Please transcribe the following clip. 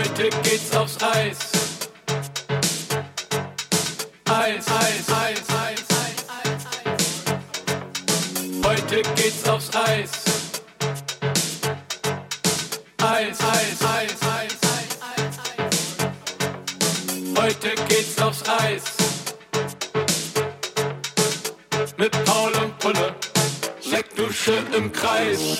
Heute geht's aufs Eis. Eis, Eis, Eis, Eis, Eis, Eis, Eis. Heute geht's aufs Eis. Eis, Eis, Eis, Eis, Eis, Eis, Eis. Heute geht's aufs Eis. Mit Paul und Pulle. Leckdusche im Kreis.